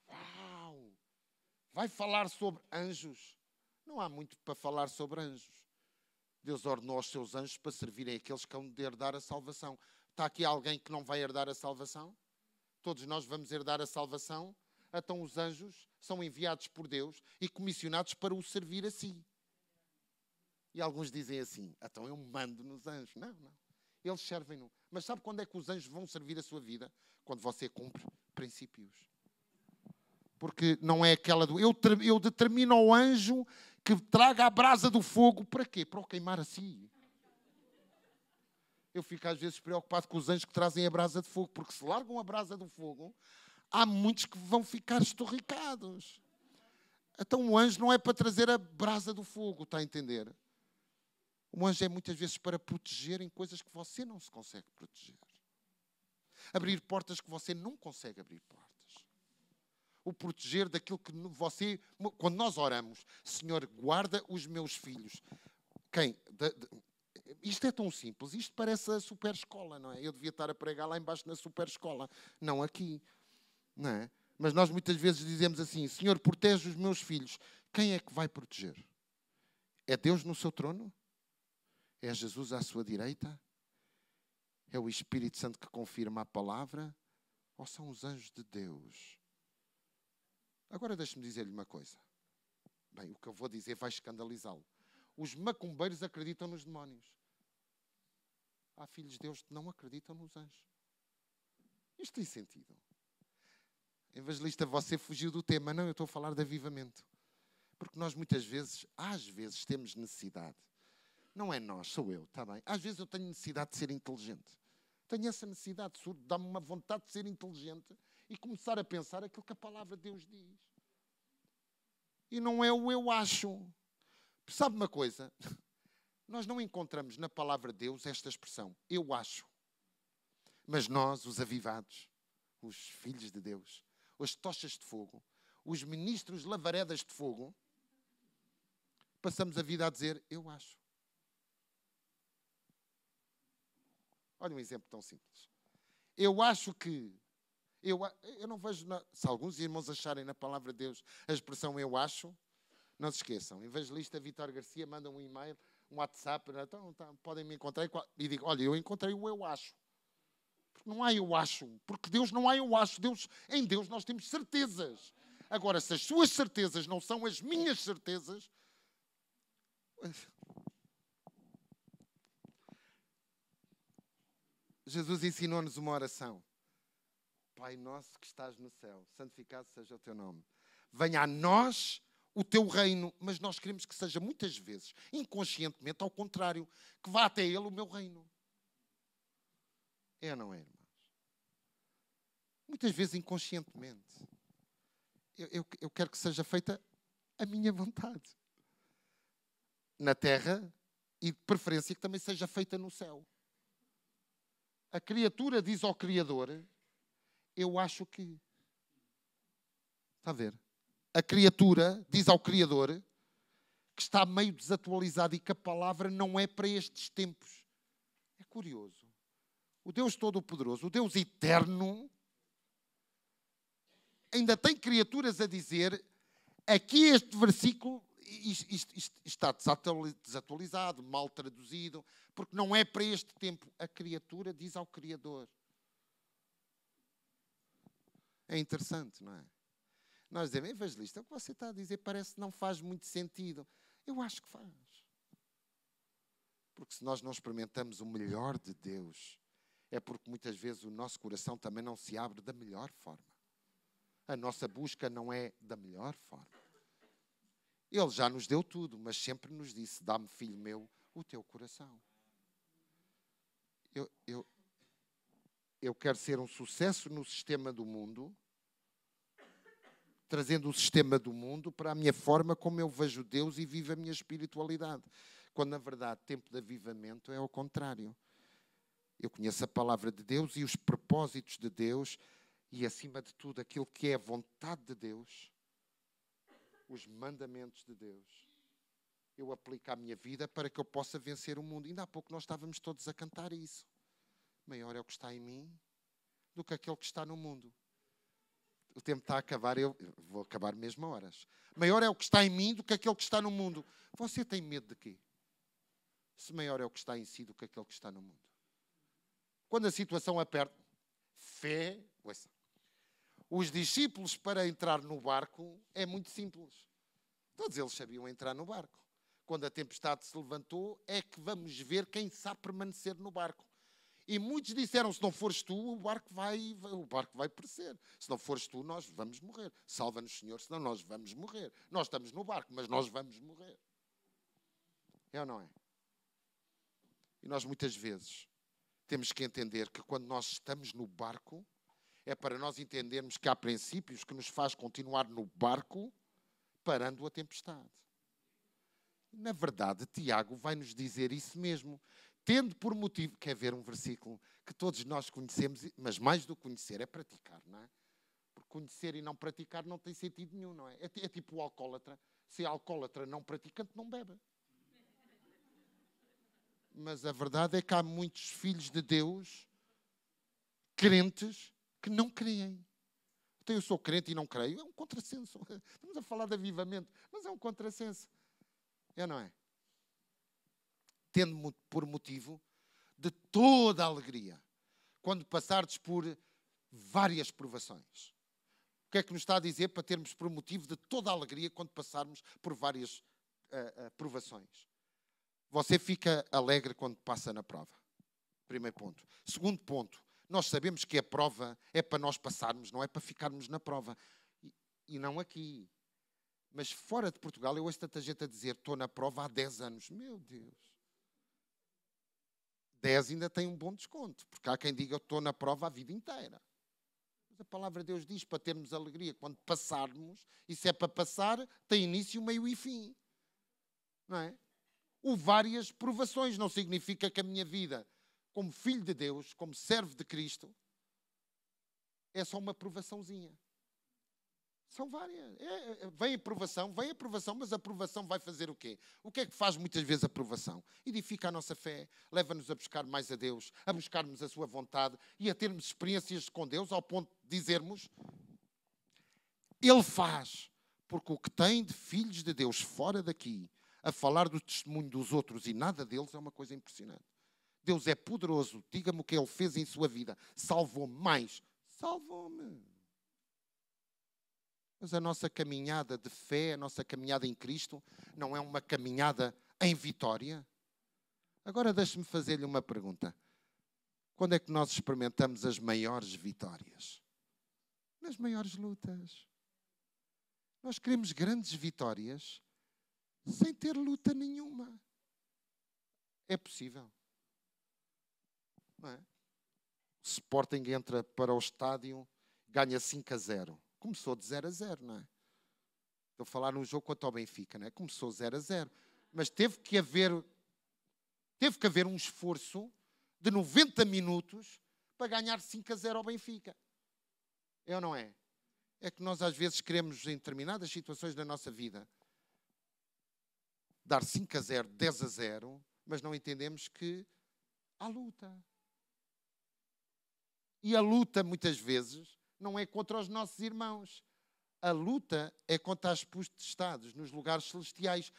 Uau! Vai falar sobre anjos? Não há muito para falar sobre anjos. Deus ordenou aos seus anjos para servirem aqueles que hão de herdar a salvação. Está aqui alguém que não vai herdar a salvação? Todos nós vamos herdar a salvação? Então os anjos são enviados por Deus e comissionados para o servir a si. E alguns dizem assim: então eu mando nos anjos. Não, não. Eles servem-no. Mas sabe quando é que os anjos vão servir a sua vida? Quando você cumpre princípios. Porque não é aquela do. Eu, eu determino ao anjo que traga a brasa do fogo. Para quê? Para o queimar a si. Eu fico às vezes preocupado com os anjos que trazem a brasa de fogo, porque se largam a brasa do fogo, há muitos que vão ficar estorricados. Então o anjo não é para trazer a brasa do fogo, está a entender? O anjo é muitas vezes para proteger em coisas que você não se consegue proteger. Abrir portas que você não consegue abrir portas. O proteger daquilo que você. Quando nós oramos, Senhor, guarda os meus filhos. Quem? De, de, isto é tão simples, isto parece a super escola, não é? Eu devia estar a pregar lá embaixo na super escola, não aqui, não é? Mas nós muitas vezes dizemos assim: Senhor, protege os meus filhos. Quem é que vai proteger? É Deus no seu trono? É Jesus à sua direita? É o Espírito Santo que confirma a palavra? Ou são os anjos de Deus? Agora deixe-me dizer-lhe uma coisa. Bem, o que eu vou dizer vai escandalizá-lo. Os macumbeiros acreditam nos demónios. Há filhos de Deus que não acreditam nos anjos. Isto tem sentido. Evangelista, você fugiu do tema. Não, eu estou a falar de avivamento. Porque nós muitas vezes, às vezes, temos necessidade não é nós, sou eu, está bem? Às vezes eu tenho necessidade de ser inteligente. Tenho essa necessidade, dá-me uma vontade de ser inteligente e começar a pensar aquilo que a palavra de Deus diz. E não é o eu acho. Sabe uma coisa? Nós não encontramos na palavra de Deus esta expressão, eu acho. Mas nós, os avivados, os filhos de Deus, as tochas de fogo, os ministros lavaredas de fogo, passamos a vida a dizer, eu acho. Olha um exemplo tão simples. Eu acho que. Eu, eu não vejo. Na, se alguns irmãos acharem na palavra de Deus a expressão eu acho, não se esqueçam. Evangelista Vitor Garcia manda um e-mail, um WhatsApp, então, então podem me encontrar e digo: olha, eu encontrei o eu acho. Porque não há eu acho. Porque Deus não há eu acho. Deus, em Deus nós temos certezas. Agora, se as suas certezas não são as minhas certezas, Jesus ensinou-nos uma oração. Pai nosso que estás no céu, santificado seja o teu nome. Venha a nós o teu reino, mas nós queremos que seja muitas vezes, inconscientemente, ao contrário, que vá até ele o meu reino. É ou não é, irmãos? Muitas vezes inconscientemente. Eu, eu, eu quero que seja feita a minha vontade. Na terra e de preferência que também seja feita no céu a criatura diz ao Criador: Eu acho que. Está a ver? A criatura diz ao Criador que está meio desatualizado e que a palavra não é para estes tempos. É curioso. O Deus Todo-Poderoso, o Deus Eterno, ainda tem criaturas a dizer: aqui este versículo isto, isto, isto está desatualizado, mal traduzido, porque não é para este tempo. A criatura diz ao Criador. É interessante, não é? Nós dizemos, evangelista, o que você está a dizer parece que não faz muito sentido. Eu acho que faz. Porque se nós não experimentamos o melhor de Deus, é porque muitas vezes o nosso coração também não se abre da melhor forma. A nossa busca não é da melhor forma. Ele já nos deu tudo, mas sempre nos disse: Dá-me, filho meu, o teu coração. Eu, eu, eu quero ser um sucesso no sistema do mundo, trazendo o sistema do mundo para a minha forma como eu vejo Deus e vivo a minha espiritualidade. Quando, na verdade, tempo de avivamento é ao contrário. Eu conheço a palavra de Deus e os propósitos de Deus e, acima de tudo, aquilo que é a vontade de Deus os mandamentos de Deus. Eu aplico à minha vida para que eu possa vencer o mundo. Ainda há pouco nós estávamos todos a cantar isso. Maior é o que está em mim do que aquele que está no mundo. O tempo está a acabar, eu vou acabar mesmo a horas. Maior é o que está em mim do que aquele que está no mundo. Você tem medo de quê? Se maior é o que está em si do que aquele que está no mundo. Quando a situação aperta, fé, ouça, os discípulos para entrar no barco é muito simples. Todos eles sabiam entrar no barco. Quando a tempestade se levantou, é que vamos ver quem sabe permanecer no barco. E muitos disseram: se não fores tu, o barco vai, o barco vai perecer. Se não fores tu, nós vamos morrer. Salva-nos, Senhor, senão nós vamos morrer. Nós estamos no barco, mas nós vamos morrer. É ou não é? E nós muitas vezes temos que entender que quando nós estamos no barco, é para nós entendermos que há princípios que nos faz continuar no barco parando a tempestade. Na verdade, Tiago vai nos dizer isso mesmo, tendo por motivo, quer ver um versículo que todos nós conhecemos, mas mais do que conhecer é praticar, não é? Porque conhecer e não praticar não tem sentido nenhum, não é? É, é tipo o alcoólatra. Se é alcoólatra não praticante, não bebe. Mas a verdade é que há muitos filhos de Deus, crentes, que não creem. Então eu sou crente e não creio. É um contrassenso. Estamos a falar de avivamento, mas é um contrassenso. É, não é? Tendo por motivo de toda a alegria, quando passardes por várias provações. O que é que nos está a dizer para termos por motivo de toda a alegria quando passarmos por várias uh, uh, provações? Você fica alegre quando passa na prova. Primeiro ponto. Segundo ponto, nós sabemos que a prova é para nós passarmos, não é para ficarmos na prova. E, e não aqui. Mas fora de Portugal, eu ouço tanta gente a dizer: estou na prova há 10 anos. Meu Deus. 10 ainda tem um bom desconto, porque há quem diga: estou na prova a vida inteira. Mas a palavra de Deus diz para termos alegria quando passarmos, e se é para passar, tem início, meio e fim. Não é? O várias provações não significa que a minha vida como filho de Deus, como servo de Cristo, é só uma provaçãozinha. São várias. É, é, vem a provação, vem a provação, mas a provação vai fazer o quê? O que é que faz muitas vezes a provação? Edifica a nossa fé, leva-nos a buscar mais a Deus, a buscarmos a Sua vontade e a termos experiências com Deus ao ponto de dizermos: Ele faz, porque o que tem de filhos de Deus fora daqui, a falar do testemunho dos outros e nada deles, é uma coisa impressionante. Deus é poderoso. Diga-me o que Ele fez em sua vida. Salvou-me mais. Salvou-me. Mas a nossa caminhada de fé, a nossa caminhada em Cristo, não é uma caminhada em vitória? Agora deixe-me fazer-lhe uma pergunta. Quando é que nós experimentamos as maiores vitórias? Nas maiores lutas. Nós queremos grandes vitórias sem ter luta nenhuma. É possível. Não é? Sporting entra para o estádio, ganha 5 a 0. Começou de 0 a 0, não é? Estou a falar num jogo contra o Benfica, não é? Começou 0 a 0. Mas teve que haver teve que haver um esforço de 90 minutos para ganhar 5 a 0 ao Benfica. É ou não é? É que nós às vezes queremos, em determinadas situações da nossa vida, dar 5 a 0, 10 a 0, mas não entendemos que há luta. E a luta, muitas vezes, não é contra os nossos irmãos. A luta é contra as potestades nos lugares celestiais.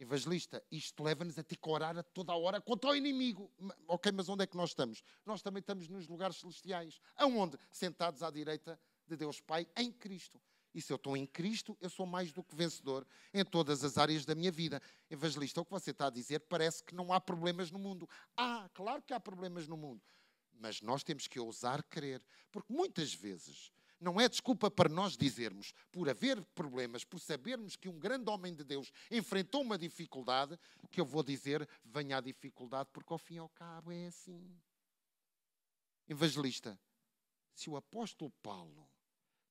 Evangelista, isto leva-nos a ter que orar a toda a hora contra o inimigo. Ok, mas onde é que nós estamos? Nós também estamos nos lugares celestiais. Aonde? Sentados à direita de Deus Pai em Cristo. E se eu estou em Cristo, eu sou mais do que vencedor em todas as áreas da minha vida. Evangelista, o que você está a dizer parece que não há problemas no mundo. Ah, claro que há problemas no mundo. Mas nós temos que ousar crer, porque muitas vezes não é desculpa para nós dizermos, por haver problemas, por sabermos que um grande homem de Deus enfrentou uma dificuldade, que eu vou dizer, venha a dificuldade, porque ao fim e ao cabo é assim. Evangelista, se o apóstolo Paulo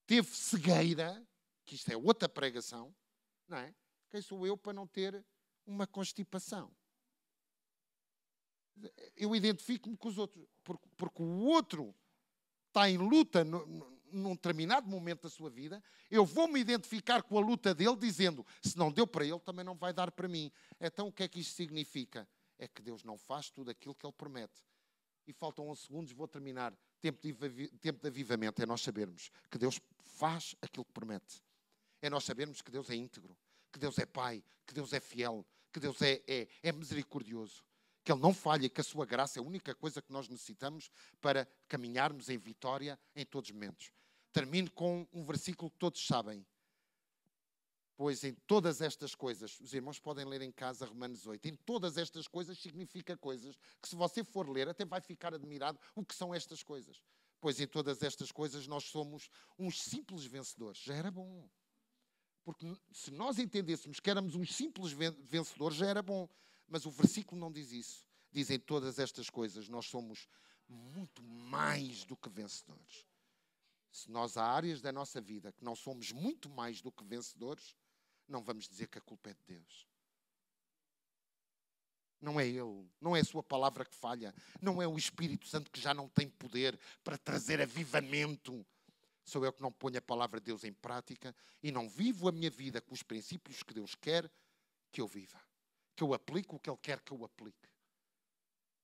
teve cegueira, que isto é outra pregação, não é? Quem sou eu para não ter uma constipação? Eu identifico-me com os outros, porque, porque o outro está em luta no, no, num determinado momento da sua vida, eu vou me identificar com a luta dele, dizendo: se não deu para ele, também não vai dar para mim. Então o que é que isto significa? É que Deus não faz tudo aquilo que ele promete. E faltam 11 segundos, vou terminar. Tempo de, tempo de avivamento é nós sabermos que Deus faz aquilo que promete. É nós sabermos que Deus é íntegro, que Deus é Pai, que Deus é fiel, que Deus é, é, é misericordioso que Ele não falha que a Sua graça é a única coisa que nós necessitamos para caminharmos em vitória em todos os momentos. Termino com um versículo que todos sabem. Pois em todas estas coisas, os irmãos podem ler em casa Romanos 8, em todas estas coisas significa coisas que, se você for ler, até vai ficar admirado o que são estas coisas. Pois em todas estas coisas nós somos uns simples vencedores. Já era bom. Porque se nós entendêssemos que éramos uns simples vencedores, já era bom. Mas o versículo não diz isso. Dizem todas estas coisas, nós somos muito mais do que vencedores. Se nós há áreas da nossa vida que não somos muito mais do que vencedores, não vamos dizer que a culpa é de Deus. Não é Ele, não é a Sua palavra que falha, não é o Espírito Santo que já não tem poder para trazer avivamento. Sou eu que não ponho a palavra de Deus em prática e não vivo a minha vida com os princípios que Deus quer que eu viva que eu aplique o que Ele quer que eu aplique.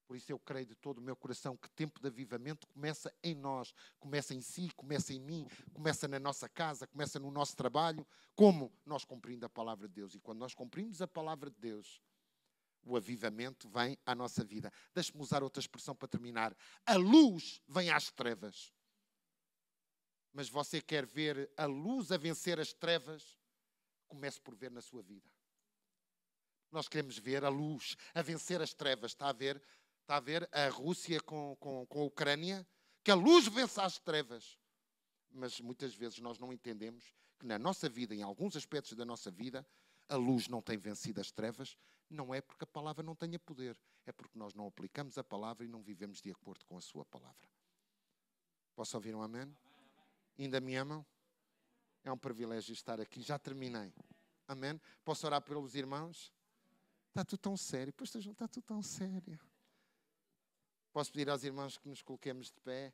Por isso eu creio de todo o meu coração que tempo de avivamento começa em nós, começa em si, começa em mim, começa na nossa casa, começa no nosso trabalho, como nós cumprindo a palavra de Deus. E quando nós cumprimos a palavra de Deus, o avivamento vem à nossa vida. Deixe-me usar outra expressão para terminar. A luz vem às trevas. Mas você quer ver a luz a vencer as trevas? Comece por ver na sua vida. Nós queremos ver a luz a vencer as trevas. Está a ver, está a, ver a Rússia com, com, com a Ucrânia? Que a luz vença as trevas. Mas muitas vezes nós não entendemos que na nossa vida, em alguns aspectos da nossa vida, a luz não tem vencido as trevas, não é porque a palavra não tenha poder, é porque nós não aplicamos a palavra e não vivemos de acordo com a sua palavra. Posso ouvir um amém? Ainda me amam? É um privilégio estar aqui. Já terminei. Amém? Posso orar pelos irmãos? Está tudo tão sério. Pastor está tudo tão sério. Posso pedir aos irmãos que nos coloquemos de pé.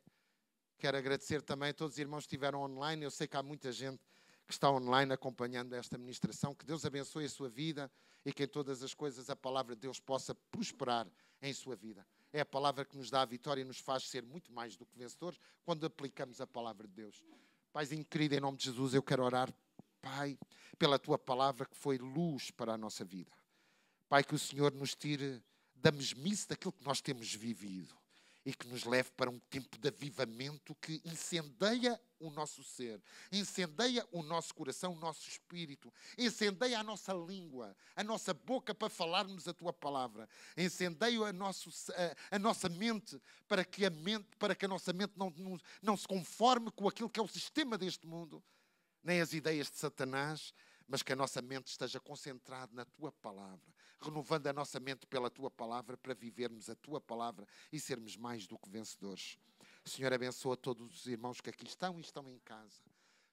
Quero agradecer também a todos os irmãos que estiveram online. Eu sei que há muita gente que está online acompanhando esta ministração. Que Deus abençoe a sua vida e que em todas as coisas a palavra de Deus possa prosperar em sua vida. É a palavra que nos dá a vitória e nos faz ser muito mais do que vencedores quando aplicamos a palavra de Deus. Paizinho querido, em nome de Jesus, eu quero orar, Pai, pela tua palavra que foi luz para a nossa vida. Pai, que o Senhor nos tire da mesmice daquilo que nós temos vivido e que nos leve para um tempo de avivamento que incendeia o nosso ser, incendeia o nosso coração, o nosso espírito, incendeia a nossa língua, a nossa boca para falarmos a tua palavra, incendeia a, nosso, a, a nossa mente para que a mente, para que a nossa mente não, não, não se conforme com aquilo que é o sistema deste mundo, nem as ideias de Satanás, mas que a nossa mente esteja concentrada na tua palavra renovando a nossa mente pela tua palavra para vivermos a tua palavra e sermos mais do que vencedores. Senhor, abençoa todos os irmãos que aqui estão e estão em casa.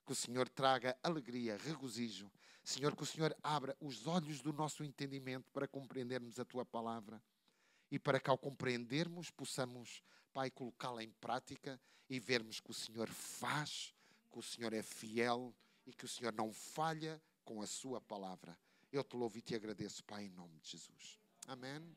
Que o Senhor traga alegria, regozijo. Senhor, que o Senhor abra os olhos do nosso entendimento para compreendermos a tua palavra e para que ao compreendermos possamos, Pai, colocá-la em prática e vermos que o Senhor faz, que o Senhor é fiel e que o Senhor não falha com a sua palavra. Eu te louvo e te agradeço, Pai, em nome de Jesus. Amém.